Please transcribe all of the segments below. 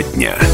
Тема дня.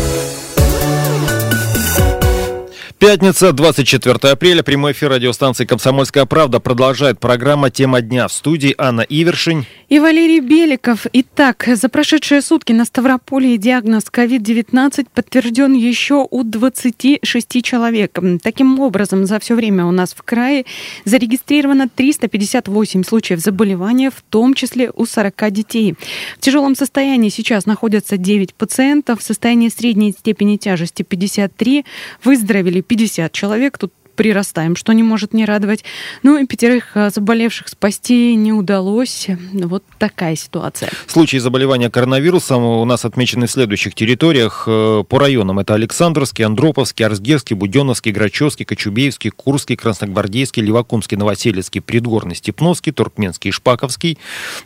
Пятница, 24 апреля. Прямой эфир радиостанции «Комсомольская правда» продолжает программа «Тема дня». В студии Анна Ивершин. И Валерий Беликов. Итак, за прошедшие сутки на Ставрополе диагноз COVID-19 подтвержден еще у 26 человек. Таким образом, за все время у нас в крае зарегистрировано 358 случаев заболевания, в том числе у 40 детей. В тяжелом состоянии сейчас находятся 9 пациентов, в состоянии средней степени тяжести 53, выздоровели 50 человек. Тут прирастаем, что не может не радовать. Ну и пятерых а, заболевших спасти не удалось. Вот такая ситуация. Случаи заболевания коронавирусом у нас отмечены в следующих территориях. Э, по районам это Александровский, Андроповский, Арсгерский, Буденновский, Грачевский, Кочубеевский, Курский, Красногвардейский, Левакумский, Новоселецкий, Предгорный, Степновский, Туркменский, Шпаковский.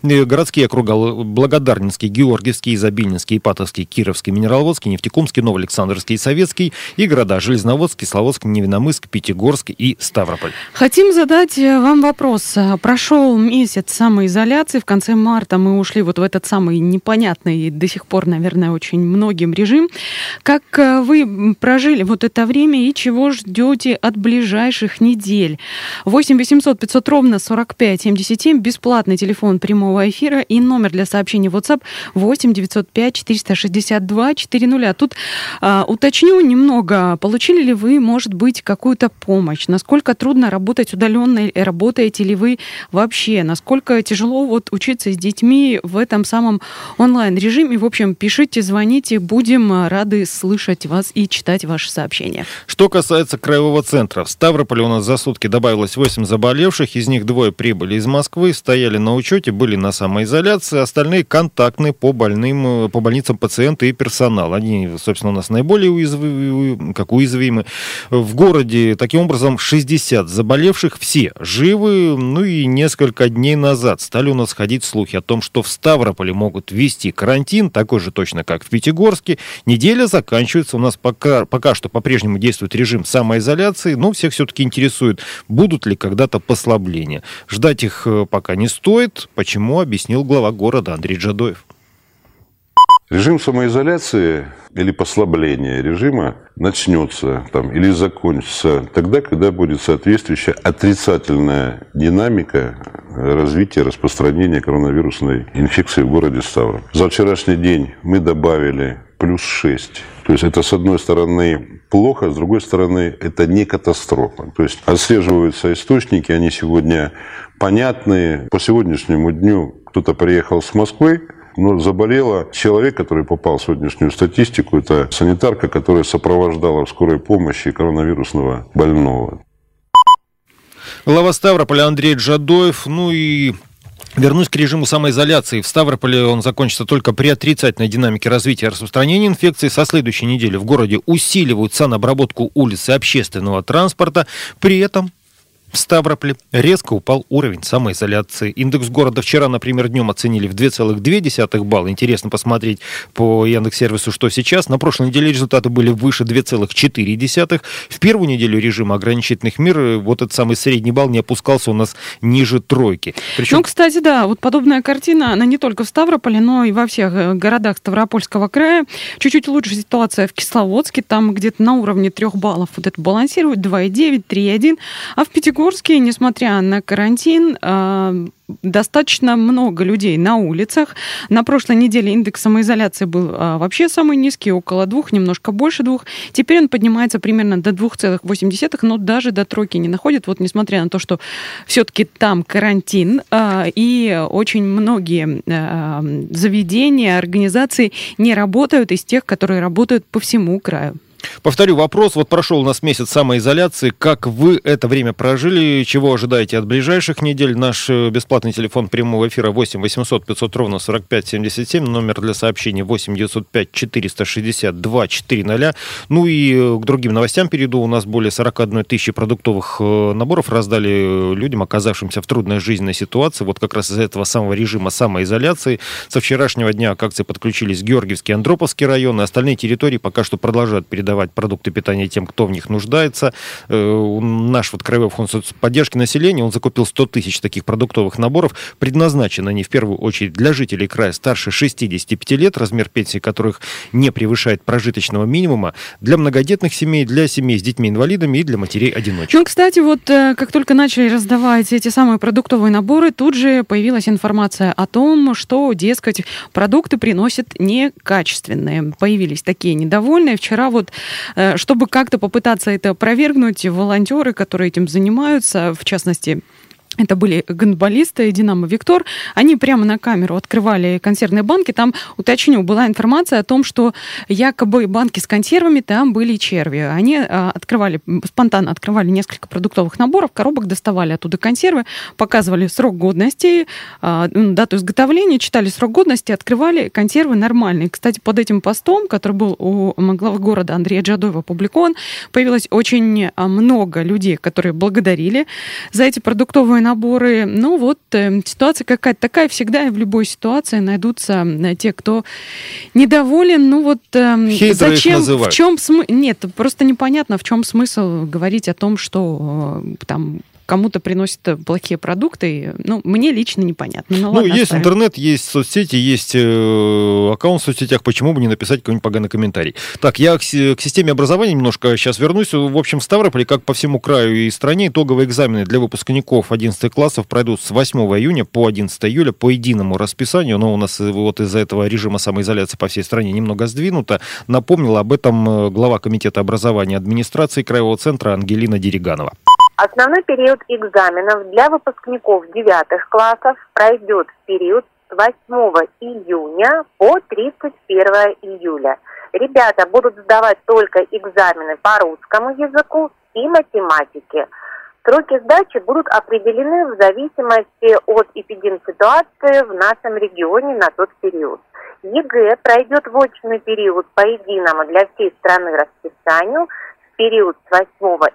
Э, городские округа Благодарнинский, Георгиевский, Изобильнинский, Ипатовский, Кировский, Минераловодский, Нефтекумский, Новоалександровский, Советский и города Железноводск, Кисловодск, Невиномыск, Пятигорск, Пятигорск и Ставрополь. Хотим задать э, вам вопрос. Прошел месяц самоизоляции. В конце марта мы ушли вот в этот самый непонятный до сих пор, наверное, очень многим режим. Как э, вы прожили вот это время и чего ждете от ближайших недель? 8 800 500 ровно 45 77. Бесплатный телефон прямого эфира и номер для сообщений WhatsApp 8 905 462 400. Тут а, уточню немного. Получили ли вы, может быть, какую-то помощь? Помощь? Насколько трудно работать удаленно? Работаете ли вы вообще? Насколько тяжело вот учиться с детьми в этом самом онлайн-режиме? В общем, пишите, звоните, будем рады слышать вас и читать ваши сообщения. Что касается краевого центра, в Ставрополе у нас за сутки добавилось 8 заболевших, из них двое прибыли из Москвы, стояли на учете, были на самоизоляции, остальные контактные по больным, по больницам пациенты и персонал. Они, собственно, у нас наиболее уязвимы, как уязвимы. В городе таким Образом, 60 заболевших, все живы. Ну и несколько дней назад стали у нас ходить слухи о том, что в Ставрополе могут ввести карантин, такой же точно, как в Пятигорске. Неделя заканчивается. У нас пока, пока что по-прежнему действует режим самоизоляции, но всех все-таки интересует, будут ли когда-то послабления. Ждать их э, пока не стоит. Почему, объяснил глава города Андрей Джадоев. Режим самоизоляции или послабление режима начнется там, или закончится тогда, когда будет соответствующая отрицательная динамика развития распространения коронавирусной инфекции в городе Ставрополь. За вчерашний день мы добавили плюс 6. То есть это, с одной стороны, плохо, с другой стороны, это не катастрофа. То есть отслеживаются источники, они сегодня понятные. По сегодняшнему дню кто-то приехал с Москвы, но заболела человек, который попал в сегодняшнюю статистику. Это санитарка, которая сопровождала в скорой помощи коронавирусного больного. Глава Ставрополя Андрей Джадоев. Ну и Вернусь к режиму самоизоляции. В Ставрополе он закончится только при отрицательной динамике развития распространения инфекции. Со следующей недели в городе усиливают санобработку улиц и общественного транспорта. При этом в Ставрополе резко упал уровень самоизоляции. Индекс города вчера, например, днем оценили в 2,2 балла. Интересно посмотреть по Яндекс-сервису, что сейчас. На прошлой неделе результаты были выше 2,4. В первую неделю режима ограничительных мер э, вот этот самый средний балл не опускался у нас ниже тройки. Причем... Ну, кстати, да, вот подобная картина, она не только в Ставрополе, но и во всех э, городах Ставропольского края. Чуть-чуть лучше ситуация в Кисловодске, там где-то на уровне трех баллов вот это балансирует, 2,9, 3,1. А в Пятигорске Пятигорске, несмотря на карантин, а, достаточно много людей на улицах. На прошлой неделе индекс самоизоляции был а, вообще самый низкий, около двух, немножко больше двух. Теперь он поднимается примерно до 2,8, но даже до тройки не находит. Вот несмотря на то, что все-таки там карантин, а, и очень многие заведения, организации не работают из тех, которые работают по всему краю. Повторю вопрос. Вот прошел у нас месяц самоизоляции. Как вы это время прожили? Чего ожидаете от ближайших недель? Наш э, бесплатный телефон прямого эфира 8 800 500 ровно 45 77. Номер для сообщений 8 905 462 400. Ну и э, к другим новостям перейду. У нас более 41 тысячи продуктовых э, наборов раздали людям, оказавшимся в трудной жизненной ситуации. Вот как раз из этого самого режима самоизоляции. Со вчерашнего дня к акции подключились Георгиевский, Андроповский районы. Остальные территории пока что продолжают передавать передавать продукты питания тем, кто в них нуждается. Наш вот Краевой фонд поддержки населения, он закупил 100 тысяч таких продуктовых наборов. Предназначены они в первую очередь для жителей края старше 65 лет, размер пенсии которых не превышает прожиточного минимума, для многодетных семей, для семей с детьми-инвалидами и для матерей-одиночек. Ну, кстати, вот как только начали раздавать эти самые продуктовые наборы, тут же появилась информация о том, что, дескать, продукты приносят некачественные. Появились такие недовольные. Вчера вот, э, чтобы как-то попытаться это опровергнуть, волонтеры, которые этим занимаются, в частности, это были гандболисты Динамо Виктор, они прямо на камеру открывали консервные банки. Там, уточню, была информация о том, что якобы банки с консервами, там были черви. Они а, открывали, спонтанно открывали несколько продуктовых наборов, коробок доставали оттуда консервы, показывали срок годности, а, дату изготовления, читали срок годности, открывали консервы нормальные. Кстати, под этим постом, который был у главы города Андрея Джадоева опубликован, появилось очень а, много людей, которые благодарили за эти продуктовые наборы. Ну вот, э, ситуация какая-то такая. Всегда в любой ситуации найдутся те, кто недоволен. Ну вот, э, Хейтеры зачем, в чем смысл? Нет, просто непонятно, в чем смысл говорить о том, что э, там кому-то приносят плохие продукты, ну, мне лично непонятно. Ну, ну ладно, есть оставим. интернет, есть соцсети, есть э, аккаунт в соцсетях, почему бы не написать какой-нибудь поганый комментарий. Так, я к, к системе образования немножко сейчас вернусь. В общем, в Ставрополе, как по всему краю и стране, итоговые экзамены для выпускников 11 классов пройдут с 8 июня по 11 июля по единому расписанию, но у нас вот из-за этого режима самоизоляции по всей стране немного сдвинуто. Напомнила об этом э, глава комитета образования администрации Краевого центра Ангелина Дериганова. Основной период экзаменов для выпускников девятых классов пройдет в период с 8 июня по 31 июля. Ребята будут сдавать только экзамены по русскому языку и математике. Сроки сдачи будут определены в зависимости от эпидемситуации в нашем регионе на тот период. ЕГЭ пройдет в очный период по единому для всей страны расписанию в период с 8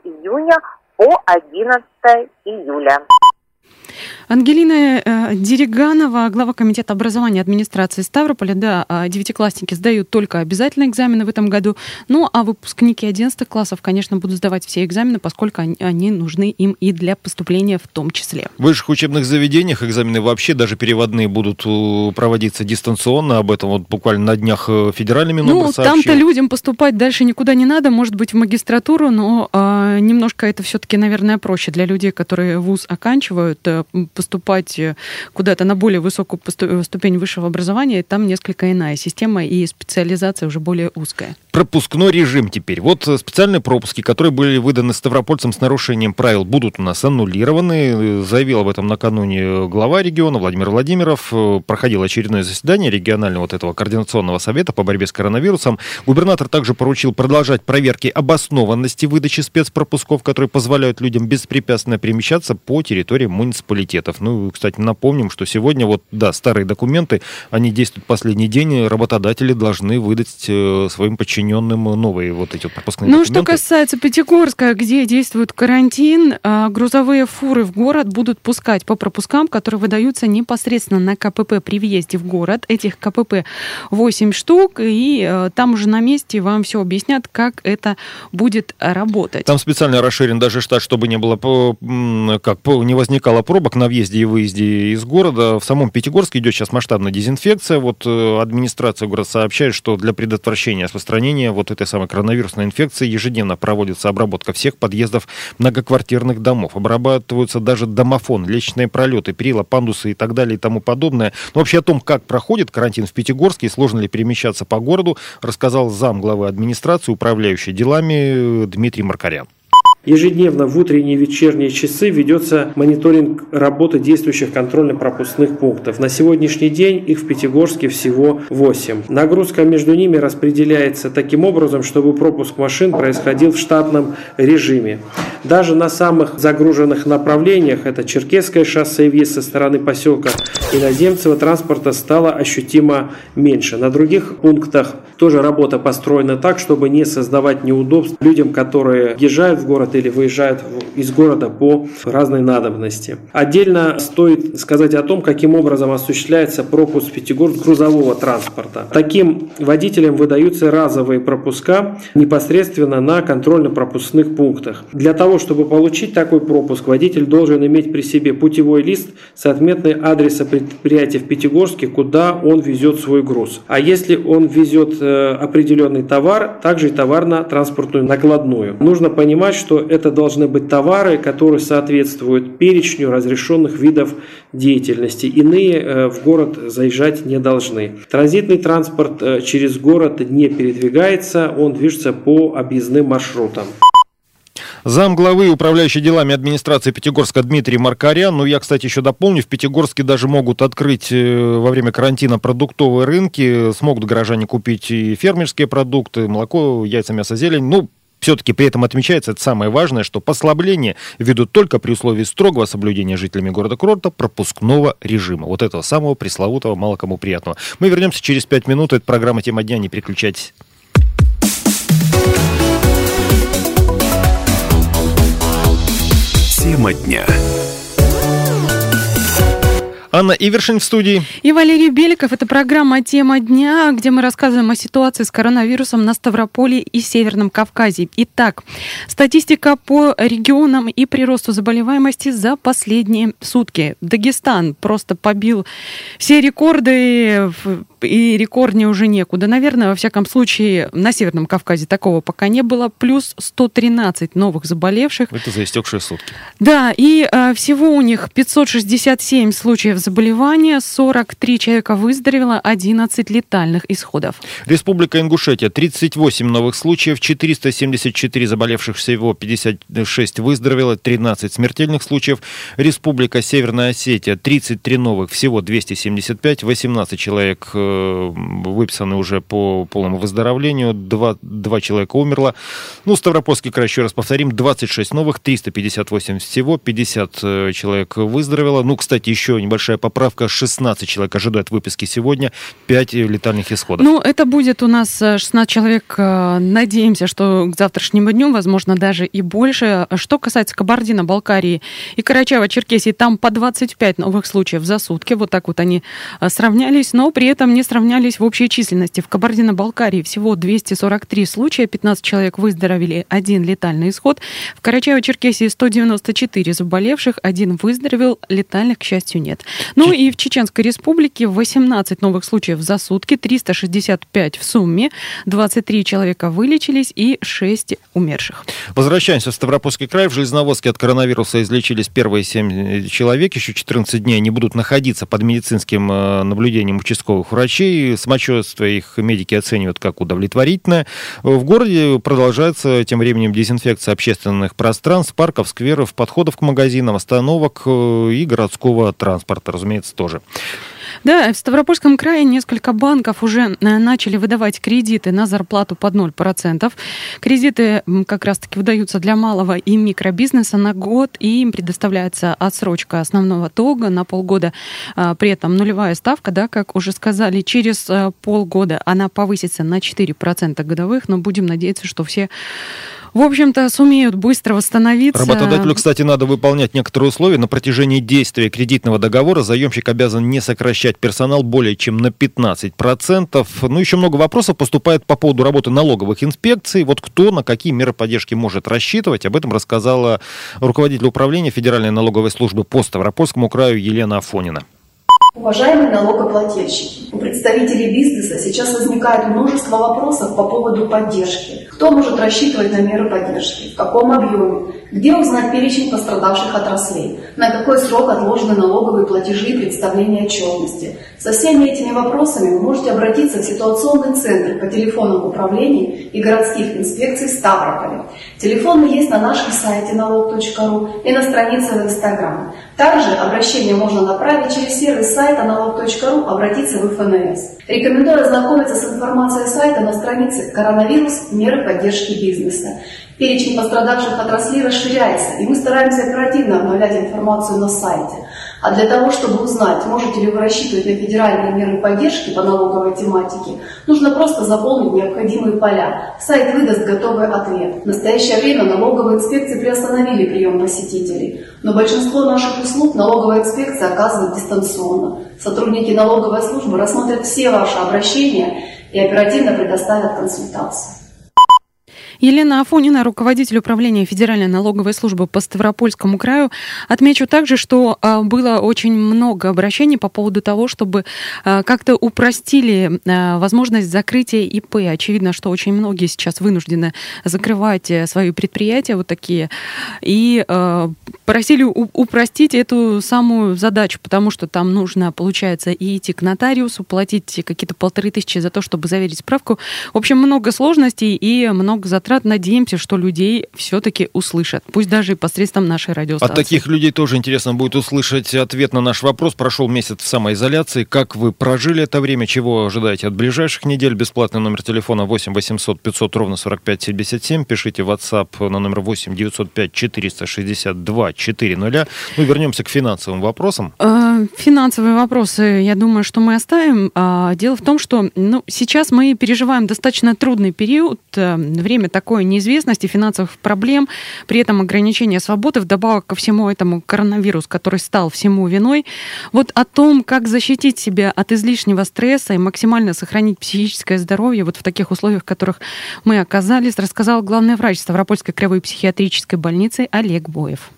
июня по 11 июля. Ангелина э, Дереганова, глава комитета образования администрации Ставрополя. Да, а, девятиклассники сдают только обязательные экзамены в этом году. Ну, а выпускники 11 классов, конечно, будут сдавать все экзамены, поскольку они, они нужны им и для поступления в том числе. В высших учебных заведениях экзамены вообще, даже переводные, будут э, проводиться дистанционно. Об этом вот буквально на днях э, федеральный Минобр Ну, там-то людям поступать дальше никуда не надо, может быть, в магистратуру, но э, немножко это все-таки, наверное, проще для людей, которые вуз оканчивают, поступать э, куда-то на более высокую ступень высшего образования, там несколько иная система и специализация уже более узкая. Пропускной режим теперь. Вот э, специальные пропуски, которые были выданы ставропольцам с нарушением правил, будут у нас аннулированы. Заявил об этом накануне глава региона Владимир Владимиров. Проходило очередное заседание регионального вот этого координационного совета по борьбе с коронавирусом. Губернатор также поручил продолжать проверки обоснованности выдачи спецпропусков, которые позволяют людям беспрепятственно перемещаться по территории муниципалитета документов. Ну, кстати, напомним, что сегодня вот, да, старые документы, они действуют последний день, работодатели должны выдать э, своим подчиненным новые вот эти вот пропускные ну, документы. Что касается Пятигорска, где действует карантин, а, грузовые фуры в город будут пускать по пропускам, которые выдаются непосредственно на КПП при въезде в город. Этих КПП 8 штук, и э, там уже на месте вам все объяснят, как это будет работать. Там специально расширен даже штат, чтобы не было, как, не возникало пробок на въезде и выезде из города. В самом Пятигорске идет сейчас масштабная дезинфекция. Вот э, администрация города сообщает, что для предотвращения распространения вот этой самой коронавирусной инфекции ежедневно проводится обработка всех подъездов многоквартирных домов. Обрабатываются даже домофон, лестничные пролеты, перила, пандусы и так далее и тому подобное. Но вообще о том, как проходит карантин в Пятигорске и сложно ли перемещаться по городу, рассказал зам главы администрации, управляющий делами э, Дмитрий Маркарян. Ежедневно в утренние и вечерние часы ведется мониторинг работы действующих контрольно-пропускных пунктов. На сегодняшний день их в Пятигорске всего 8. Нагрузка между ними распределяется таким образом, чтобы пропуск машин происходил в штатном режиме. Даже на самых загруженных направлениях, это Черкесское шоссе и въезд со стороны поселка Иноземцева, транспорта стало ощутимо меньше. На других пунктах тоже работа построена так, чтобы не создавать неудобств людям, которые въезжают в город города или выезжают из города по разной надобности. Отдельно стоит сказать о том, каким образом осуществляется пропуск в Пятигорск грузового транспорта. Таким водителям выдаются разовые пропуска непосредственно на контрольно-пропускных пунктах. Для того, чтобы получить такой пропуск, водитель должен иметь при себе путевой лист с отметной адреса предприятия в Пятигорске, куда он везет свой груз. А если он везет э, определенный товар, также и товарно-транспортную накладную. Нужно понимать, что это должны быть товары, которые соответствуют перечню разрешенных видов деятельности. Иные э, в город заезжать не должны. Транзитный транспорт э, через город не передвигается, он движется по объездным маршрутам. Зам главы управляющей делами администрации Пятигорска Дмитрий Маркарян. Ну, я, кстати, еще дополню, в Пятигорске даже могут открыть э, во время карантина продуктовые рынки. Смогут горожане купить и фермерские продукты, молоко, яйца, мясо, зелень. Ну, все-таки при этом отмечается, это самое важное, что послабление ведут только при условии строгого соблюдения жителями города Курорта пропускного режима. Вот этого самого пресловутого, мало кому приятного. Мы вернемся через пять минут. Это программа «Тема дня». Не переключайтесь. Тема дня. Анна Ивершин в студии. И Валерий Беликов. Это программа «Тема дня», где мы рассказываем о ситуации с коронавирусом на Ставрополе и Северном Кавказе. Итак, статистика по регионам и приросту заболеваемости за последние сутки. Дагестан просто побил все рекорды и рекорднее уже некуда. Наверное, во всяком случае, на Северном Кавказе такого пока не было. Плюс 113 новых заболевших. Это за истекшие сутки. Да, и э, всего у них 567 случаев заболевания, 43 человека выздоровело, 11 летальных исходов. Республика Ингушетия, 38 новых случаев, 474 заболевших всего, 56 выздоровело, 13 смертельных случаев. Республика Северная Осетия, 33 новых, всего 275, 18 человек э, выписаны уже по полному выздоровлению, 2, 2 человека умерло. Ну, Ставропольский край, еще раз повторим, 26 новых, 358 всего, 50 э, человек выздоровело. Ну, кстати, еще небольшая поправка. 16 человек ожидают выписки сегодня, 5 летальных исходов. Ну, это будет у нас 16 э, человек. Э, надеемся, что к завтрашнему дню, возможно, даже и больше. Что касается Кабардино-Балкарии и Карачаева-Черкесии, там по 25 новых случаев за сутки. Вот так вот они э, сравнялись, но при этом не сравнялись в общей численности. В Кабардино-Балкарии всего 243 случая, 15 человек выздоровели, один летальный исход. В Карачаево-Черкесии 194 заболевших, один выздоровел, летальных, к счастью, нет. Ну и в Чеченской Республике 18 новых случаев за сутки, 365 в сумме, 23 человека вылечились и 6 умерших. Возвращаемся в Ставропольский край. В Железноводске от коронавируса излечились первые 7 человек. Еще 14 дней они будут находиться под медицинским э, наблюдением участковых врачей. Самочувствие их медики оценивают как удовлетворительное. В городе продолжается тем временем дезинфекция общественных пространств, парков, скверов, подходов к магазинам, остановок э, и городского транспорта разумеется, тоже. Да, в Ставропольском крае несколько банков уже э, начали выдавать кредиты на зарплату под 0%. Кредиты как раз-таки выдаются для малого и микробизнеса на год, и им предоставляется отсрочка основного долга на полгода. А, при этом нулевая ставка, да, как уже сказали, через э, полгода она повысится на 4% годовых, но будем надеяться, что все в общем-то, сумеют быстро восстановиться. Работодателю, кстати, надо выполнять некоторые условия. На протяжении действия кредитного договора заемщик обязан не сокращать персонал более чем на 15%. Ну, еще много вопросов поступает по поводу работы налоговых инспекций. Вот кто на какие меры поддержки может рассчитывать, об этом рассказала руководитель управления Федеральной налоговой службы по Ставропольскому краю Елена Афонина. Уважаемые налогоплательщики, у представителей бизнеса сейчас возникает множество вопросов по поводу поддержки. Кто может рассчитывать на меры поддержки, в каком объеме, где узнать перечень пострадавших отраслей, на какой срок отложены налоговые платежи и представление отчетности. Со всеми этими вопросами вы можете обратиться в ситуационный центр по телефонам управлений и городских инспекций Ставрополя. Телефоны есть на нашем сайте налог.ру и на странице в Инстаграм. Также обращение можно направить через сервис сайта налог.ру, обратиться в ФНС. Рекомендую ознакомиться с информацией сайта на странице «Коронавирус. Меры поддержки бизнеса». Перечень пострадавших отраслей расширяется, и мы стараемся оперативно обновлять информацию на сайте. А для того, чтобы узнать, можете ли вы рассчитывать на федеральные меры поддержки по налоговой тематике, нужно просто заполнить необходимые поля. Сайт выдаст готовый ответ. В настоящее время налоговые инспекции приостановили прием посетителей, но большинство наших услуг налоговая инспекция оказывает дистанционно. Сотрудники налоговой службы рассмотрят все ваши обращения и оперативно предоставят консультацию. Елена Афонина, руководитель управления Федеральной налоговой службы по Ставропольскому краю. Отмечу также, что а, было очень много обращений по поводу того, чтобы а, как-то упростили а, возможность закрытия ИП. Очевидно, что очень многие сейчас вынуждены закрывать э, свои предприятия вот такие. И просили упростить эту самую задачу, потому что там нужно, получается, и идти к нотариусу, платить какие-то полторы тысячи за то, чтобы заверить справку. В общем, много сложностей и много затрат затрат. Надеемся, что людей все-таки услышат, пусть даже и посредством нашей радиостанции. От таких людей тоже интересно будет услышать ответ на наш вопрос. Прошел месяц в самоизоляции. Как вы прожили это время? Чего ожидаете от ближайших недель? Бесплатный номер телефона 8 800 500 ровно 45 77. Пишите в WhatsApp на номер 8 905 462 400. Ну, вернемся к финансовым вопросам. Э, финансовые вопросы, я думаю, что мы оставим. А, дело в том, что ну, сейчас мы переживаем достаточно трудный период. Э, время такой неизвестности, финансовых проблем, при этом ограничение свободы, вдобавок ко всему этому коронавирус, который стал всему виной. Вот о том, как защитить себя от излишнего стресса и максимально сохранить психическое здоровье вот в таких условиях, в которых мы оказались, рассказал главный врач Ставропольской краевой психиатрической больницы Олег Боев.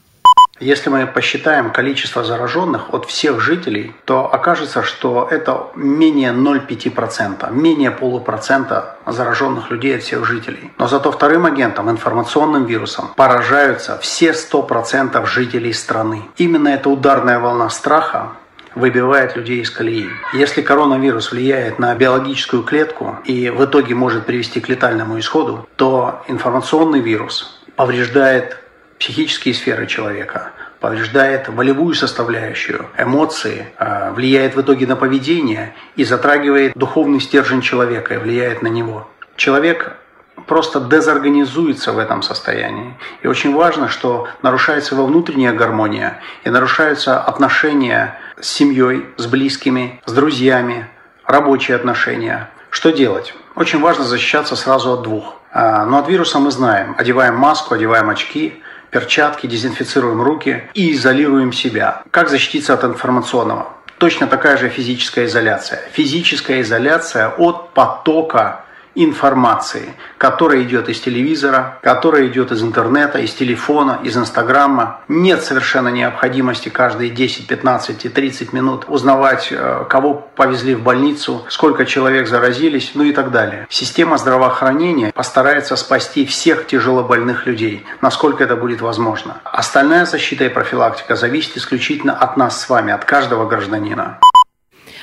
Если мы посчитаем количество зараженных от всех жителей, то окажется, что это менее 0,5%, менее полупроцента зараженных людей от всех жителей. Но зато вторым агентом, информационным вирусом, поражаются все 100% жителей страны. Именно эта ударная волна страха выбивает людей из колеи. Если коронавирус влияет на биологическую клетку и в итоге может привести к летальному исходу, то информационный вирус повреждает психические сферы человека, повреждает волевую составляющую, эмоции, а, влияет в итоге на поведение и затрагивает духовный стержень человека и влияет на него. Человек просто дезорганизуется в этом состоянии. И очень важно, что нарушается его внутренняя гармония и нарушаются отношения с семьей, с близкими, с друзьями, рабочие отношения. Что делать? Очень важно защищаться сразу от двух. А, но от вируса мы знаем. Одеваем маску, одеваем очки, перчатки, дезинфицируем руки и изолируем себя. Как защититься от информационного? Точно такая же физическая изоляция. Физическая изоляция от потока информации, которая идет из телевизора, которая идет из интернета, из телефона, из инстаграма. Нет совершенно необходимости каждые 10, 15 и 30 минут узнавать, э, кого повезли в больницу, сколько человек заразились, ну и так далее. Система здравоохранения постарается спасти всех тяжелобольных людей, насколько это будет возможно. Остальная защита и профилактика зависит исключительно от нас с вами, от каждого гражданина.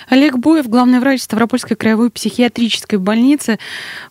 Олег Боев, главный врач Ставропольской краевой психиатрической больницы.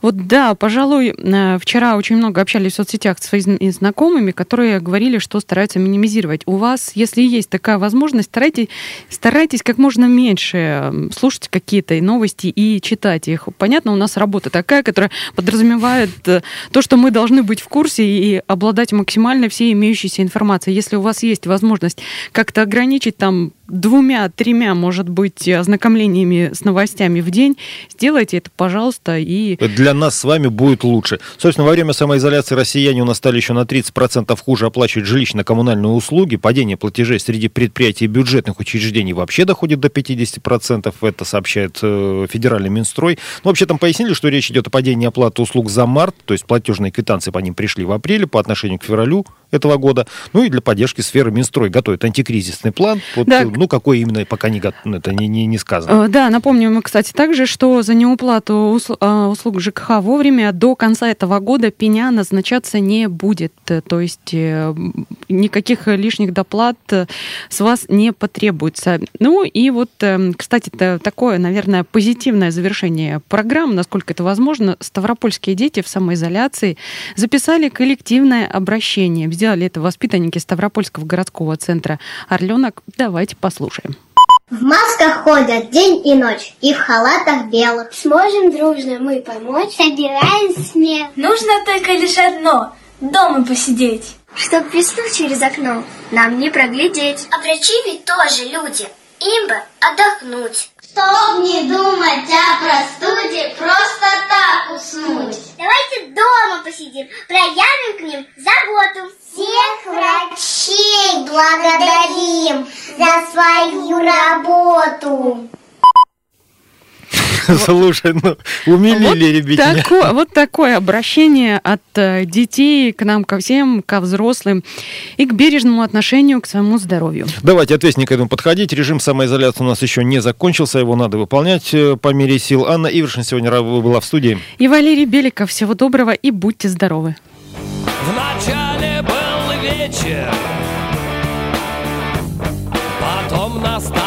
Вот да, пожалуй, э, вчера очень много общались в соцсетях с своими знакомыми, которые говорили, что стараются минимизировать. У вас, если есть такая возможность, старайтесь, старайтесь как можно меньше слушать какие-то новости и читать их. Понятно, у нас работа такая, которая подразумевает э, то, что мы должны быть в курсе и обладать максимально всей имеющейся информацией. Если у вас есть возможность как-то ограничить там двумя-тремя, может быть, ознакомлениями с новостями в день, сделайте это, пожалуйста. И... Для нас с вами будет лучше. Собственно, во время самоизоляции россияне у нас стали еще на 30% хуже оплачивать жилищно-коммунальные услуги. Падение платежей среди предприятий и бюджетных учреждений вообще доходит до 50%. Это сообщает э, федеральный Минстрой. Ну, вообще там пояснили, что речь идет о падении оплаты услуг за март, то есть платежные квитанции по ним пришли в апреле по отношению к февралю этого года. Ну и для поддержки сферы Минстрой готовит антикризисный план. Вот, да. Ну, какой именно, пока не, это не, не, не сказано. Э, да, напомню мы, кстати, также, что за неуплату э, услуг ЖКХ вовремя до конца этого года пеня назначаться не будет. То есть э, никаких лишних доплат с вас не потребуется. Ну и вот, кстати, такое, наверное, позитивное завершение программы, насколько это возможно. Ставропольские дети в самоизоляции записали коллективное обращение сделали это воспитанники Ставропольского городского центра «Орленок». Давайте послушаем. В масках ходят день и ночь, и в халатах белых. Сможем дружно мы помочь, собираем смех. Нужно только лишь одно — дома посидеть. Чтоб весну через окно нам не проглядеть. А врачи ведь тоже люди, им бы отдохнуть. Чтоб не думать о простуде, просто так уснуть. Давайте дома посидим, проявим к ним заботу. Всех врачей благодарим за свою работу. Слушай, ну, умилили вот ребятня. Такое, вот такое обращение от э, детей к нам, ко всем, ко взрослым и к бережному отношению к своему здоровью. Давайте ответственно к этому подходить. Режим самоизоляции у нас еще не закончился, его надо выполнять э, по мере сил. Анна Ивершин сегодня была в студии. И Валерий Беликов, всего доброго и будьте здоровы. Вначале был вечер, потом